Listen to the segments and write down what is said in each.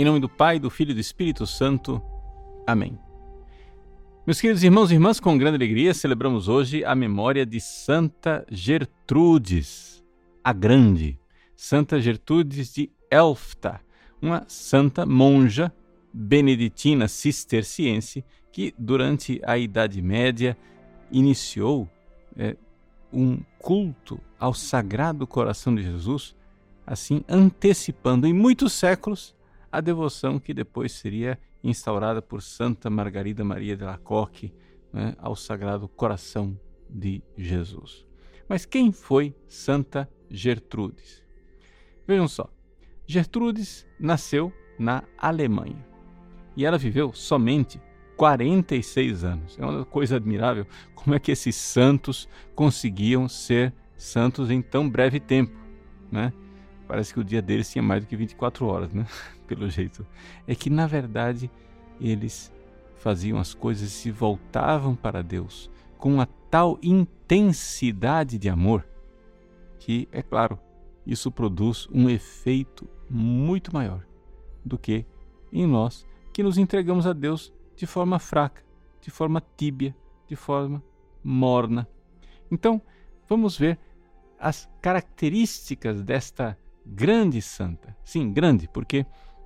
Em nome do Pai, do Filho e do Espírito Santo. Amém. Meus queridos irmãos e irmãs, com grande alegria celebramos hoje a memória de Santa Gertrudes, a Grande, Santa Gertrudes de Elfta, uma santa monja beneditina cisterciense que, durante a Idade Média, iniciou é, um culto ao Sagrado Coração de Jesus, assim antecipando em muitos séculos a devoção que depois seria instaurada por Santa Margarida Maria de Lacoque né, ao Sagrado Coração de Jesus. Mas quem foi Santa Gertrudes? Vejam só, Gertrudes nasceu na Alemanha e ela viveu somente 46 anos. É uma coisa admirável como é que esses santos conseguiam ser santos em tão breve tempo, né? Parece que o dia deles tinha mais do que 24 horas, né? Pelo jeito. É que, na verdade, eles faziam as coisas e se voltavam para Deus com uma tal intensidade de amor que, é claro, isso produz um efeito muito maior do que em nós que nos entregamos a Deus de forma fraca, de forma tíbia, de forma morna. Então, vamos ver as características desta grande santa. Sim, grande, porque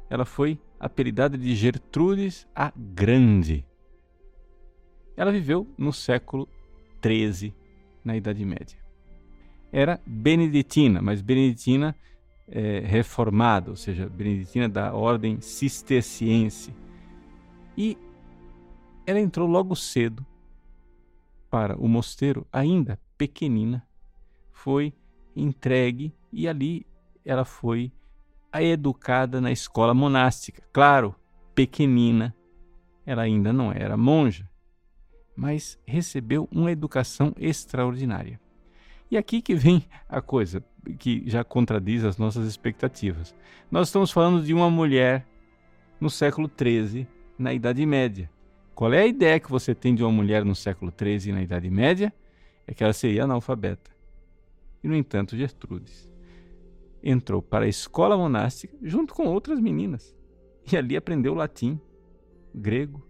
ela foi apelidada de Gertrudes a Grande. Ela viveu no século XIII, na Idade Média. Era beneditina, mas beneditina é, reformada, ou seja, beneditina da ordem cisterciense. E ela entrou logo cedo para o mosteiro, ainda pequenina, foi entregue e ali ela foi educada na escola monástica. Claro, pequenina, ela ainda não era monja, mas recebeu uma educação extraordinária. E aqui que vem a coisa que já contradiz as nossas expectativas. Nós estamos falando de uma mulher no século XIII, na Idade Média. Qual é a ideia que você tem de uma mulher no século XIII, na Idade Média? É que ela seria analfabeta. E, no entanto, Gertrudes entrou para a escola monástica junto com outras meninas e ali aprendeu latim, grego,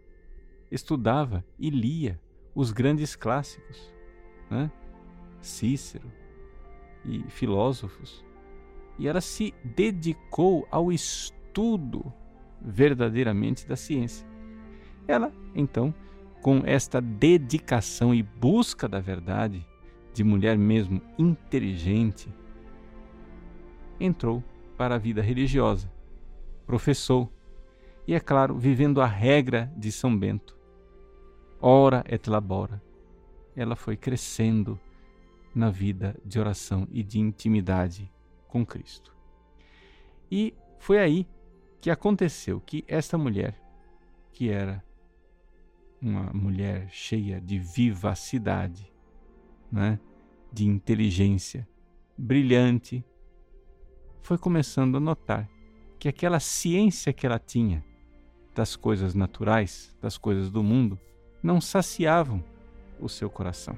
estudava e lia os grandes clássicos, né? Cícero e filósofos. E ela se dedicou ao estudo verdadeiramente da ciência. Ela, então, com esta dedicação e busca da verdade, de mulher mesmo inteligente, entrou para a vida religiosa, professou e, é claro, vivendo a regra de São Bento. Ora et labora. Ela foi crescendo na vida de oração e de intimidade com Cristo. E foi aí que aconteceu que esta mulher, que era uma mulher cheia de vivacidade, né, de inteligência, brilhante, foi começando a notar que aquela ciência que ela tinha das coisas naturais, das coisas do mundo, não saciavam o seu coração.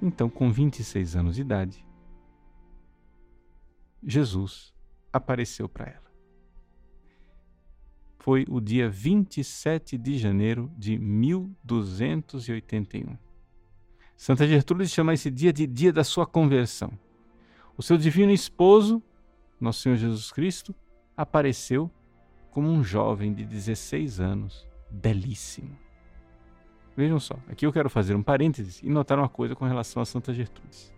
Então, com 26 anos de idade, Jesus apareceu para ela. Foi o dia 27 de janeiro de 1281. Santa Gertrude chama esse dia de dia da sua conversão. O seu divino esposo, nosso Senhor Jesus Cristo, apareceu como um jovem de 16 anos, belíssimo. Vejam só, aqui eu quero fazer um parênteses e notar uma coisa com relação a Santa Gertrudes.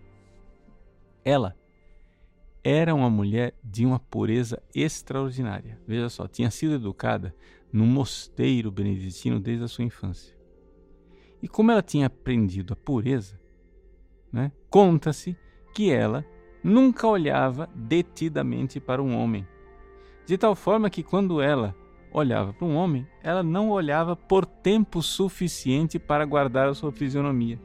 Ela era uma mulher de uma pureza extraordinária. Veja só, tinha sido educada num mosteiro beneditino desde a sua infância. E como ela tinha aprendido a pureza, né, conta-se que ela nunca olhava detidamente para um homem. De tal forma que quando ela olhava para um homem, ela não olhava por tempo suficiente para guardar a sua fisionomia.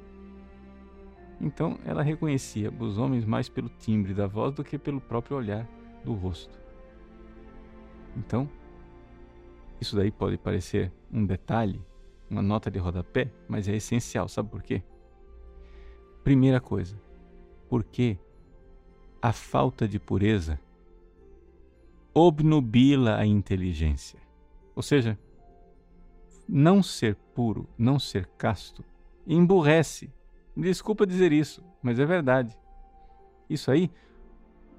Então ela reconhecia os homens mais pelo timbre da voz do que pelo próprio olhar do rosto. Então, isso daí pode parecer um detalhe, uma nota de rodapé, mas é essencial, sabe por quê? Primeira coisa, porque a falta de pureza obnubila a inteligência. Ou seja, não ser puro, não ser casto, emburrece. Desculpa dizer isso, mas é verdade. Isso aí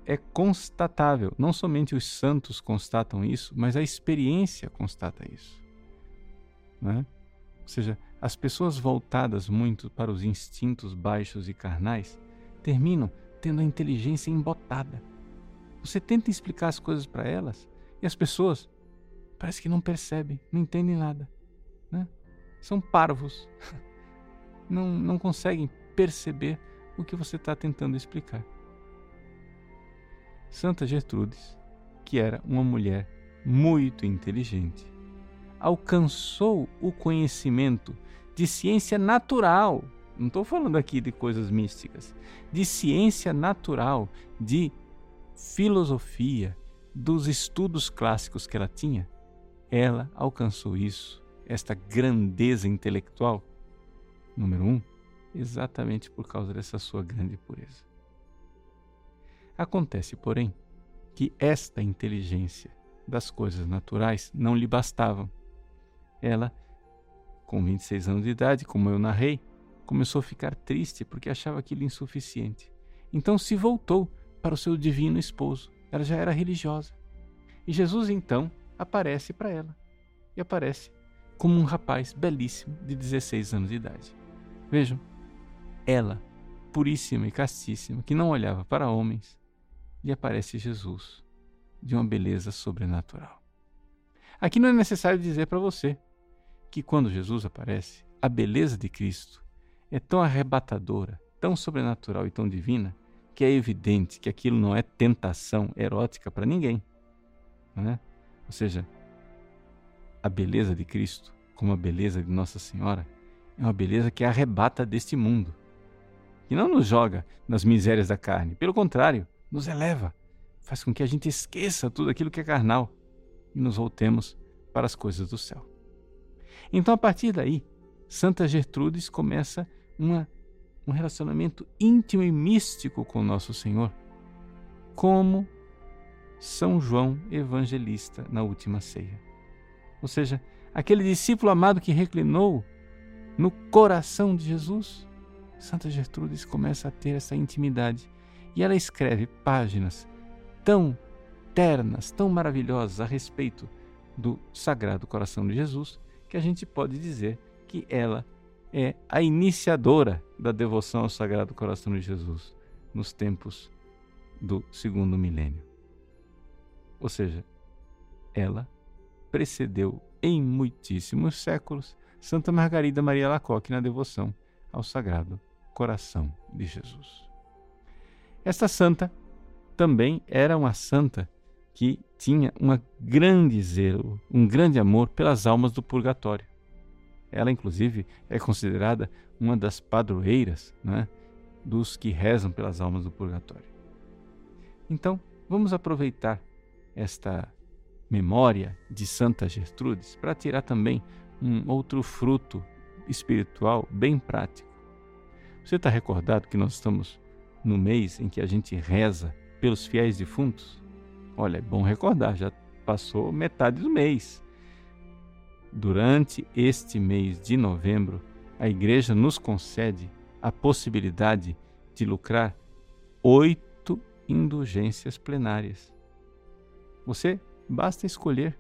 é constatável. Não somente os santos constatam isso, mas a experiência constata isso. Né? Ou seja, as pessoas voltadas muito para os instintos baixos e carnais terminam tendo a inteligência embotada. Você tenta explicar as coisas para elas e as pessoas parece que não percebem, não entendem nada. Né? São parvos. Não, não conseguem perceber o que você está tentando explicar. Santa Gertrudes, que era uma mulher muito inteligente, alcançou o conhecimento de ciência natural. Não estou falando aqui de coisas místicas, de ciência natural, de filosofia, dos estudos clássicos que ela tinha. Ela alcançou isso, esta grandeza intelectual, número um, exatamente por causa dessa sua grande pureza. Acontece, porém, que esta inteligência das coisas naturais não lhe bastavam. Ela, com 26 anos de idade, como eu narrei, começou a ficar triste porque achava aquilo insuficiente. Então se voltou para o seu divino esposo. Ela já era religiosa. E Jesus então aparece para ela. E aparece como um rapaz belíssimo de 16 anos de idade. Vejam, ela, puríssima e castíssima, que não olhava para homens, lhe aparece Jesus, de uma beleza sobrenatural. Aqui não é necessário dizer para você que quando Jesus aparece, a beleza de Cristo é tão arrebatadora, tão sobrenatural e tão divina, que é evidente que aquilo não é tentação erótica para ninguém. É? Ou seja, a beleza de Cristo, como a beleza de Nossa Senhora, é uma beleza que arrebata deste mundo, que não nos joga nas misérias da carne, pelo contrário, nos eleva, faz com que a gente esqueça tudo aquilo que é carnal e nos voltemos para as coisas do céu. Então, a partir daí, Santa Gertrudes começa uma, um relacionamento íntimo e místico com Nosso Senhor, como São João Evangelista na última ceia. Ou seja, aquele discípulo amado que reclinou no coração de Jesus, Santa Gertrudes começa a ter essa intimidade e ela escreve páginas tão ternas, tão maravilhosas a respeito do Sagrado Coração de Jesus, que a gente pode dizer que ela é a iniciadora da devoção ao Sagrado Coração de Jesus nos tempos do segundo milênio. Ou seja, ela precedeu em muitíssimos séculos Santa Margarida Maria Lacoque na devoção ao Sagrado Coração de Jesus. Esta santa também era uma santa que tinha um grande zelo, um grande amor pelas almas do purgatório. Ela, inclusive, é considerada uma das padroeiras né, dos que rezam pelas almas do purgatório. Então, vamos aproveitar esta memória de Santa Gertrudes para tirar também um outro fruto espiritual bem prático. Você está recordado que nós estamos no mês em que a gente reza pelos fiéis defuntos? Olha, é bom recordar, já passou metade do mês. Durante este mês de novembro, a Igreja nos concede a possibilidade de lucrar oito indulgências plenárias. Você basta escolher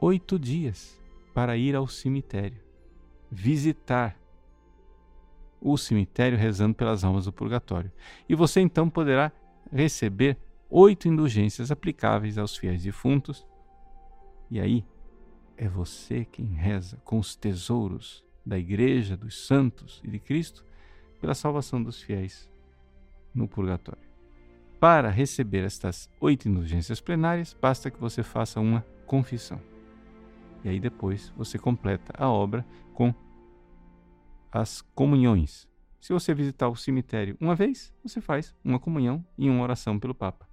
oito dias para ir ao cemitério, visitar o cemitério rezando pelas almas do purgatório. E você então poderá receber oito indulgências aplicáveis aos fiéis defuntos. E aí é você quem reza com os tesouros da Igreja, dos santos e de Cristo pela salvação dos fiéis no purgatório. Para receber estas oito indulgências plenárias, basta que você faça uma confissão. E aí depois você completa a obra com as comunhões. Se você visitar o cemitério uma vez, você faz uma comunhão e uma oração pelo Papa.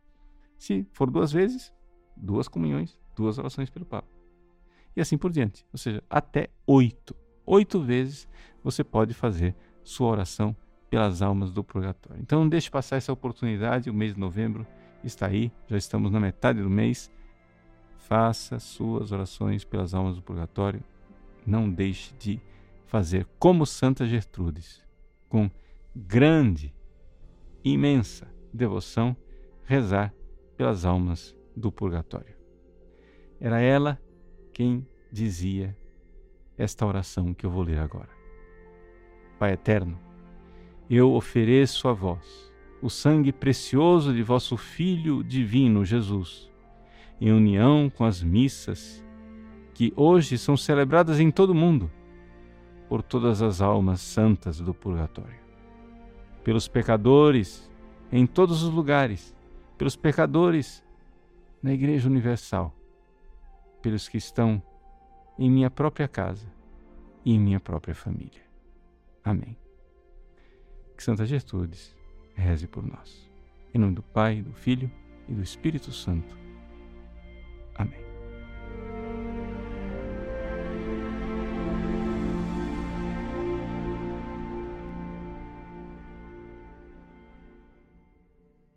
Se for duas vezes, duas comunhões, duas orações pelo Papa. E assim por diante. Ou seja, até oito. Oito vezes você pode fazer sua oração pelas almas do purgatório. Então não deixe passar essa oportunidade, o mês de novembro, está aí, já estamos na metade do mês. Faça suas orações pelas almas do purgatório. Não deixe de fazer como Santa Gertrudes, com grande, imensa devoção, rezar pelas almas do purgatório. Era ela quem dizia esta oração que eu vou ler agora. Pai eterno, eu ofereço a vós o sangue precioso de vosso Filho divino Jesus, em união com as missas que hoje são celebradas em todo o mundo, por todas as almas santas do purgatório, pelos pecadores em todos os lugares, pelos pecadores na Igreja Universal, pelos que estão em minha própria casa e em minha própria família. Amém. Que Santa Gertrudes reze por nós. Em nome do Pai, do Filho e do Espírito Santo. Amém.